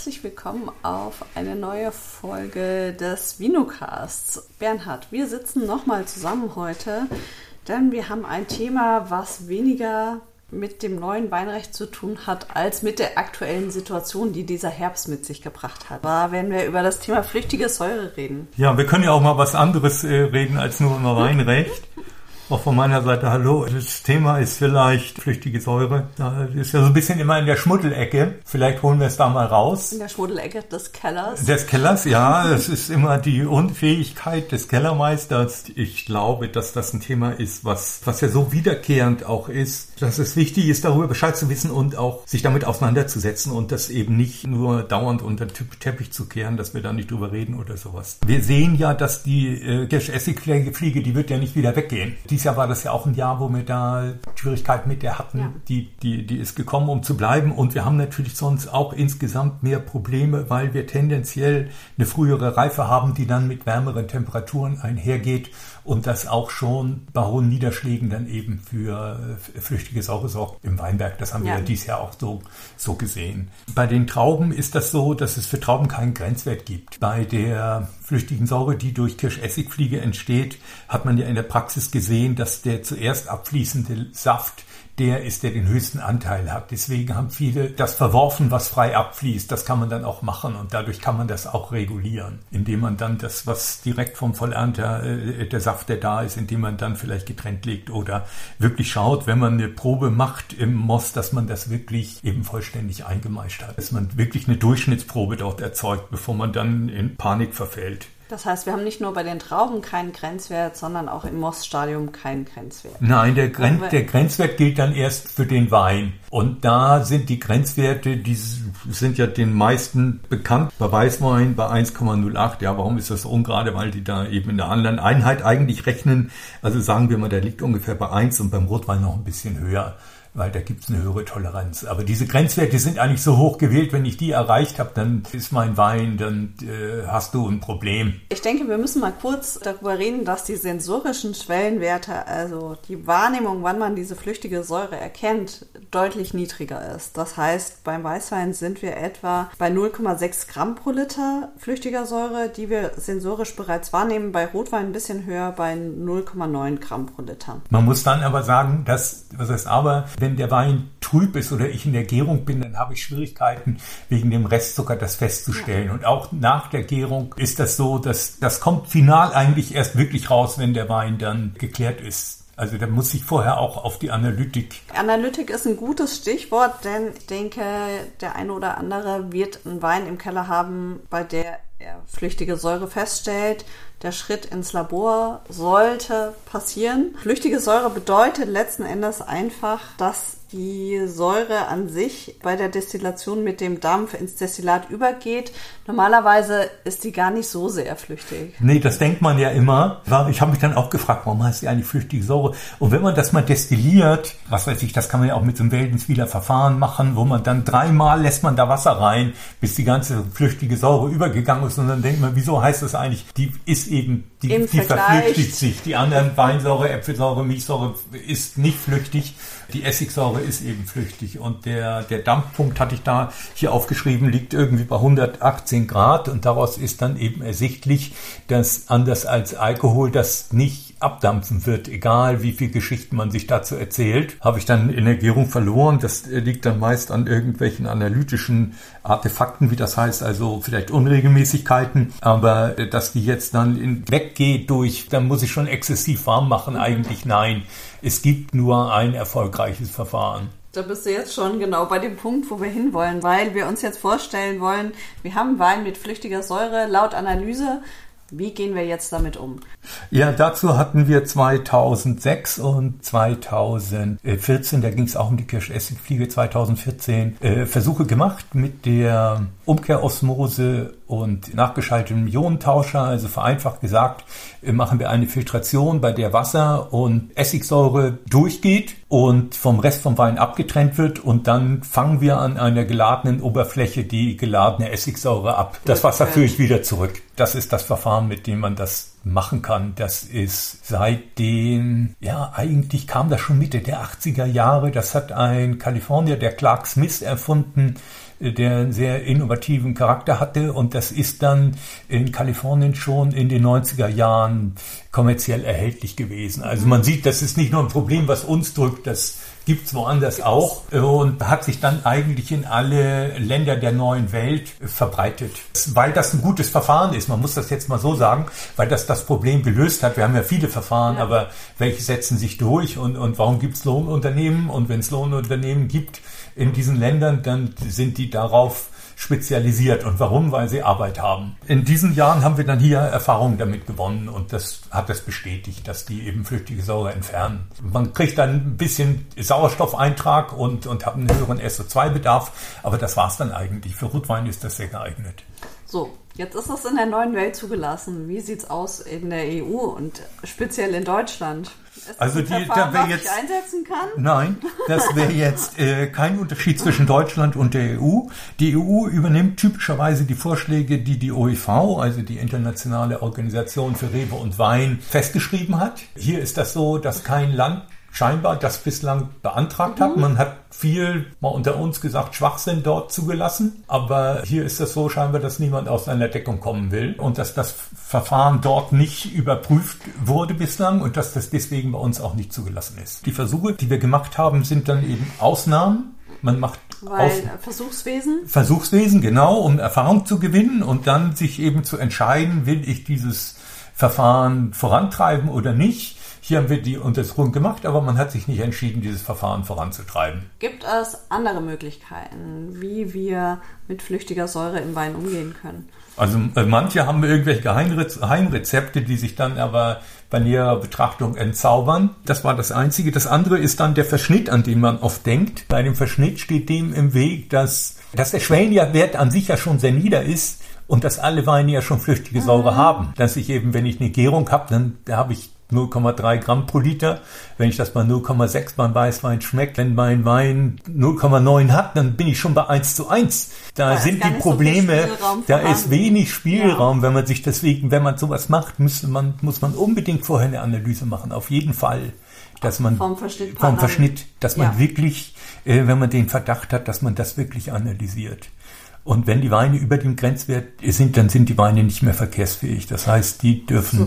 herzlich willkommen auf eine neue Folge des Vinocasts. Bernhard, wir sitzen nochmal zusammen heute, denn wir haben ein Thema, was weniger mit dem neuen Weinrecht zu tun hat, als mit der aktuellen Situation, die dieser Herbst mit sich gebracht hat. Da werden wir über das Thema flüchtige Säure reden. Ja, wir können ja auch mal was anderes äh, reden als nur über Weinrecht. Auch von meiner Seite Hallo. Das Thema ist vielleicht flüchtige Säure. Da ist ja so ein bisschen immer in der Schmuddelecke. Vielleicht holen wir es da mal raus. In der Schmuddelecke des Kellers. Des Kellers, ja. Das ist immer die Unfähigkeit des Kellermeisters. Ich glaube, dass das ein Thema ist, was, was ja so wiederkehrend auch ist, dass es wichtig ist, darüber Bescheid zu wissen und auch sich damit auseinanderzusetzen und das eben nicht nur dauernd unter den Teppich zu kehren, dass wir da nicht drüber reden oder sowas. Wir sehen ja, dass die äh, Kirschessigfliege, die wird ja nicht wieder weggehen. Die dieses Jahr war das ja auch ein Jahr, wo wir da Schwierigkeiten mit der hatten. Ja. Die, die, die ist gekommen, um zu bleiben. Und wir haben natürlich sonst auch insgesamt mehr Probleme, weil wir tendenziell eine frühere Reife haben, die dann mit wärmeren Temperaturen einhergeht und das auch schon bei hohen Niederschlägen dann eben für flüchtige Säure sorgt im Weinberg. Das haben ja. wir dieses Jahr auch so, so gesehen. Bei den Trauben ist das so, dass es für Trauben keinen Grenzwert gibt. Bei der flüchtigen Säure, die durch Kirschessigfliege entsteht, hat man ja in der Praxis gesehen, dass der zuerst abfließende Saft der ist, der den höchsten Anteil hat. Deswegen haben viele das verworfen, was frei abfließt. Das kann man dann auch machen und dadurch kann man das auch regulieren, indem man dann das, was direkt vom Vollernter, äh, der Saft, der da ist, indem man dann vielleicht getrennt legt oder wirklich schaut, wenn man eine Probe macht im Moss, dass man das wirklich eben vollständig eingemeischt hat, dass man wirklich eine Durchschnittsprobe dort erzeugt, bevor man dann in Panik verfällt. Das heißt, wir haben nicht nur bei den Trauben keinen Grenzwert, sondern auch im Moststadium keinen Grenzwert. Nein, der, Gren der Grenzwert gilt dann erst für den Wein. Und da sind die Grenzwerte, die sind ja den meisten bekannt. Bei Weißwein bei 1,08. Ja, warum ist das so ungerade? Weil die da eben in einer anderen Einheit eigentlich rechnen. Also sagen wir mal, der liegt ungefähr bei 1 und beim Rotwein noch ein bisschen höher weil da gibt es eine höhere Toleranz. Aber diese Grenzwerte sind eigentlich so hoch gewählt, wenn ich die erreicht habe, dann ist mein Wein, dann äh, hast du ein Problem. Ich denke, wir müssen mal kurz darüber reden, dass die sensorischen Schwellenwerte, also die Wahrnehmung, wann man diese flüchtige Säure erkennt, deutlich niedriger ist. Das heißt, beim Weißwein sind wir etwa bei 0,6 Gramm pro Liter flüchtiger Säure, die wir sensorisch bereits wahrnehmen. Bei Rotwein ein bisschen höher, bei 0,9 Gramm pro Liter. Man muss dann aber sagen, dass, was heißt aber, wenn der Wein trüb ist oder ich in der Gärung bin, dann habe ich Schwierigkeiten, wegen dem Restzucker das festzustellen. Und auch nach der Gärung ist das so, dass das kommt final eigentlich erst wirklich raus, wenn der Wein dann geklärt ist. Also da muss ich vorher auch auf die Analytik. Analytik ist ein gutes Stichwort, denn ich denke, der eine oder andere wird einen Wein im Keller haben, bei der er flüchtige Säure feststellt. Der Schritt ins Labor sollte passieren. Flüchtige Säure bedeutet letzten Endes einfach, dass die Säure an sich bei der Destillation mit dem Dampf ins Destillat übergeht. Normalerweise ist die gar nicht so sehr flüchtig. Nee, das denkt man ja immer. Ich habe mich dann auch gefragt, warum heißt die eigentlich flüchtige Säure? Und wenn man das mal destilliert, was weiß ich, das kann man ja auch mit so einem Weltenswieler Verfahren machen, wo man dann dreimal lässt man da Wasser rein, bis die ganze flüchtige Säure übergegangen ist. Und dann denkt man, wieso heißt das eigentlich, die ist eben, die, die verflüchtigt sich. Die anderen Weinsäure, Äpfelsäure, Milchsäure ist nicht flüchtig. Die Essigsäure ist eben flüchtig und der, der Dampfpunkt hatte ich da hier aufgeschrieben, liegt irgendwie bei 118 Grad und daraus ist dann eben ersichtlich, dass anders als Alkohol das nicht abdampfen wird, egal wie viel Geschichten man sich dazu erzählt, habe ich dann Gärung verloren. Das liegt dann meist an irgendwelchen analytischen Artefakten, wie das heißt, also vielleicht Unregelmäßigkeiten, aber dass die jetzt dann weggeht durch, dann muss ich schon exzessiv warm machen, eigentlich nein. Es gibt nur ein erfolgreiches Verfahren. Da bist du jetzt schon genau bei dem Punkt, wo wir hinwollen, weil wir uns jetzt vorstellen wollen, wir haben Wein mit flüchtiger Säure laut Analyse wie gehen wir jetzt damit um? Ja, dazu hatten wir 2006 und 2014, da ging es auch um die Kirschessigfliege 2014, äh, Versuche gemacht mit der Umkehrosmose und nachgeschaltetem Ionentauscher. Also vereinfacht gesagt, äh, machen wir eine Filtration, bei der Wasser und Essigsäure durchgeht und vom Rest vom Wein abgetrennt wird und dann fangen wir an einer geladenen Oberfläche die geladene Essigsäure ab. Das Wasser führe ich wieder zurück. Das ist das Verfahren, mit dem man das machen kann. Das ist seitdem, ja, eigentlich kam das schon Mitte der 80er Jahre. Das hat ein Kalifornier, der Clark Smith, erfunden der einen sehr innovativen Charakter hatte und das ist dann in Kalifornien schon in den 90er Jahren kommerziell erhältlich gewesen. Also man sieht, das ist nicht nur ein Problem, was uns drückt, das gibt's woanders auch und hat sich dann eigentlich in alle Länder der neuen Welt verbreitet. Weil das ein gutes Verfahren ist, man muss das jetzt mal so sagen, weil das das Problem gelöst hat. Wir haben ja viele Verfahren, ja. aber welche setzen sich durch und, und warum gibt's Lohnunternehmen und wenn es Lohnunternehmen gibt, in diesen Ländern, dann sind die darauf spezialisiert. Und warum? Weil sie Arbeit haben. In diesen Jahren haben wir dann hier Erfahrungen damit gewonnen und das hat das bestätigt, dass die eben flüchtige Säure entfernen. Man kriegt dann ein bisschen Sauerstoffeintrag und, und hat einen höheren SO2-Bedarf, aber das war's dann eigentlich. Für Rotwein ist das sehr geeignet. So, jetzt ist es in der neuen Welt zugelassen. Wie sieht's aus in der EU und speziell in Deutschland? also die, da wäre jetzt einsetzen kann? Nein, das wäre jetzt äh, kein Unterschied zwischen Deutschland und der EU. Die EU übernimmt typischerweise die Vorschläge, die die OEV, also die internationale Organisation für Rewe und Wein, festgeschrieben hat. Hier ist das so, dass kein Land scheinbar das bislang beantragt mhm. hat. Man hat viel, mal unter uns gesagt, Schwachsinn dort zugelassen. Aber hier ist es so scheinbar, dass niemand aus seiner Deckung kommen will und dass das Verfahren dort nicht überprüft wurde bislang und dass das deswegen bei uns auch nicht zugelassen ist. Die Versuche, die wir gemacht haben, sind dann eben Ausnahmen. Man macht Weil Aus Versuchswesen? Versuchswesen, genau, um Erfahrung zu gewinnen und dann sich eben zu entscheiden, will ich dieses Verfahren vorantreiben oder nicht. Hier haben wir die Untersuchung gemacht, aber man hat sich nicht entschieden, dieses Verfahren voranzutreiben. Gibt es andere Möglichkeiten, wie wir mit flüchtiger Säure im Wein umgehen können? Also äh, manche haben irgendwelche Geheimrezepte, die sich dann aber bei näherer Betrachtung entzaubern. Das war das Einzige. Das andere ist dann der Verschnitt, an den man oft denkt. Bei dem Verschnitt steht dem im Weg, dass, dass der Schwellenwert an sich ja schon sehr nieder ist und dass alle Weine ja schon flüchtige Säure mhm. haben. Dass ich eben, wenn ich eine Gärung habe, dann da habe ich 0,3 Gramm pro Liter. Wenn ich das bei 0,6 beim Weißwein schmeckt, wenn mein Wein 0,9 hat, dann bin ich schon bei 1 zu 1. Da, da sind die Probleme, so da ist wenig Spielraum. Ja. Wenn man sich deswegen, wenn man sowas macht, müsste man, muss man unbedingt vorher eine Analyse machen. Auf jeden Fall. Dass man, vom Verschnitt, vom Verschnitt dass man ja. wirklich, äh, wenn man den Verdacht hat, dass man das wirklich analysiert. Und wenn die Weine über dem Grenzwert sind, dann sind die Weine nicht mehr verkehrsfähig. Das heißt, die dürfen.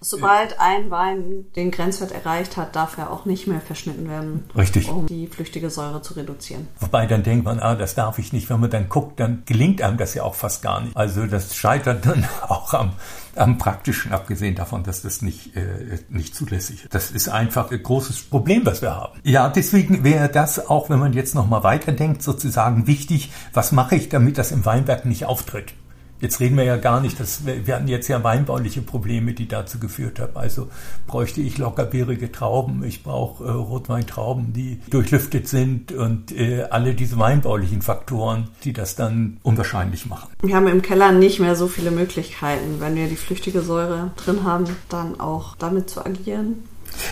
So, sobald ein Wein den Grenzwert erreicht hat, darf er auch nicht mehr verschnitten werden. Richtig. Um die flüchtige Säure zu reduzieren. Wobei dann denkt man, ah, das darf ich nicht. Wenn man dann guckt, dann gelingt einem das ja auch fast gar nicht. Also das scheitert dann auch am, am praktischen, abgesehen davon, dass das nicht, äh, nicht zulässig ist. Das ist einfach ein großes Problem, was wir haben. Ja, deswegen wäre das auch, wenn man jetzt nochmal weiterdenkt, sozusagen wichtig, was mache ich, damit das im Weinberg nicht auftritt. Jetzt reden wir ja gar nicht, dass wir, wir hatten jetzt ja weinbauliche Probleme, die dazu geführt haben. Also bräuchte ich lockerbeerige Trauben, ich brauche äh, Rotweintrauben, die durchlüftet sind und äh, alle diese weinbaulichen Faktoren, die das dann unwahrscheinlich machen. Wir haben im Keller nicht mehr so viele Möglichkeiten, wenn wir die flüchtige Säure drin haben, dann auch damit zu agieren.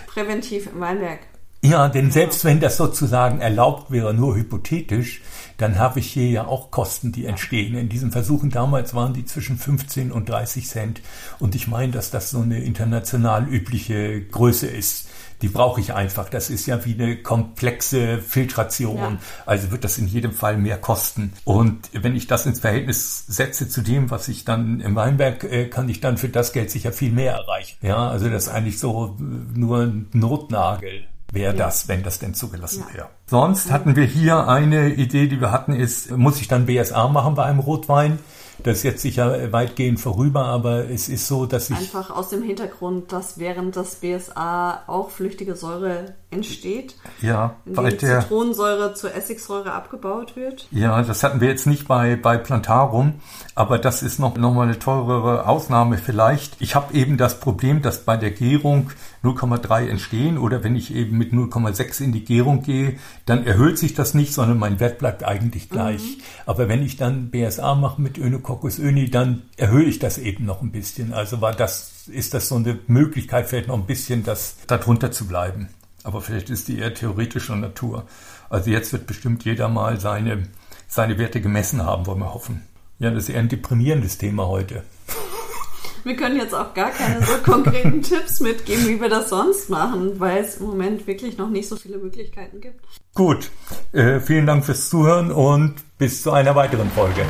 Präventiv im Weinberg. Ja, denn selbst wenn das sozusagen erlaubt wäre, nur hypothetisch, dann habe ich hier ja auch Kosten, die entstehen. In diesen Versuchen damals waren die zwischen 15 und 30 Cent. Und ich meine, dass das so eine international übliche Größe ist. Die brauche ich einfach. Das ist ja wie eine komplexe Filtration. Ja. Also wird das in jedem Fall mehr kosten. Und wenn ich das ins Verhältnis setze zu dem, was ich dann im Weinberg, äh, kann ich dann für das Geld sicher viel mehr erreichen. Ja, also das ist eigentlich so nur ein Notnagel wäre das, wenn das denn zugelassen ja. wäre. Sonst hatten wir hier eine Idee, die wir hatten, ist, muss ich dann BSA machen bei einem Rotwein? Das ist jetzt sicher weitgehend vorüber, aber es ist so, dass ich. Einfach aus dem Hintergrund, dass während das BSA auch flüchtige Säure entsteht. Ja, weil der Zitronensäure zur Essigsäure abgebaut wird. Ja, das hatten wir jetzt nicht bei, bei Plantarum, aber das ist noch, noch mal eine teurere Ausnahme vielleicht. Ich habe eben das Problem, dass bei der Gärung 0,3 entstehen oder wenn ich eben mit 0,6 in die Gärung gehe, dann erhöht sich das nicht, sondern mein Wert bleibt eigentlich gleich. Mhm. Aber wenn ich dann BSA mache mit Önococcus öni, dann erhöhe ich das eben noch ein bisschen. Also war das, ist das so eine Möglichkeit, vielleicht noch ein bisschen das darunter zu bleiben. Aber vielleicht ist die eher theoretischer Natur. Also jetzt wird bestimmt jeder mal seine, seine Werte gemessen haben, wollen wir hoffen. Ja, das ist eher ein deprimierendes Thema heute. Wir können jetzt auch gar keine so konkreten Tipps mitgeben, wie wir das sonst machen, weil es im Moment wirklich noch nicht so viele Möglichkeiten gibt. Gut, äh, vielen Dank fürs Zuhören und bis zu einer weiteren Folge.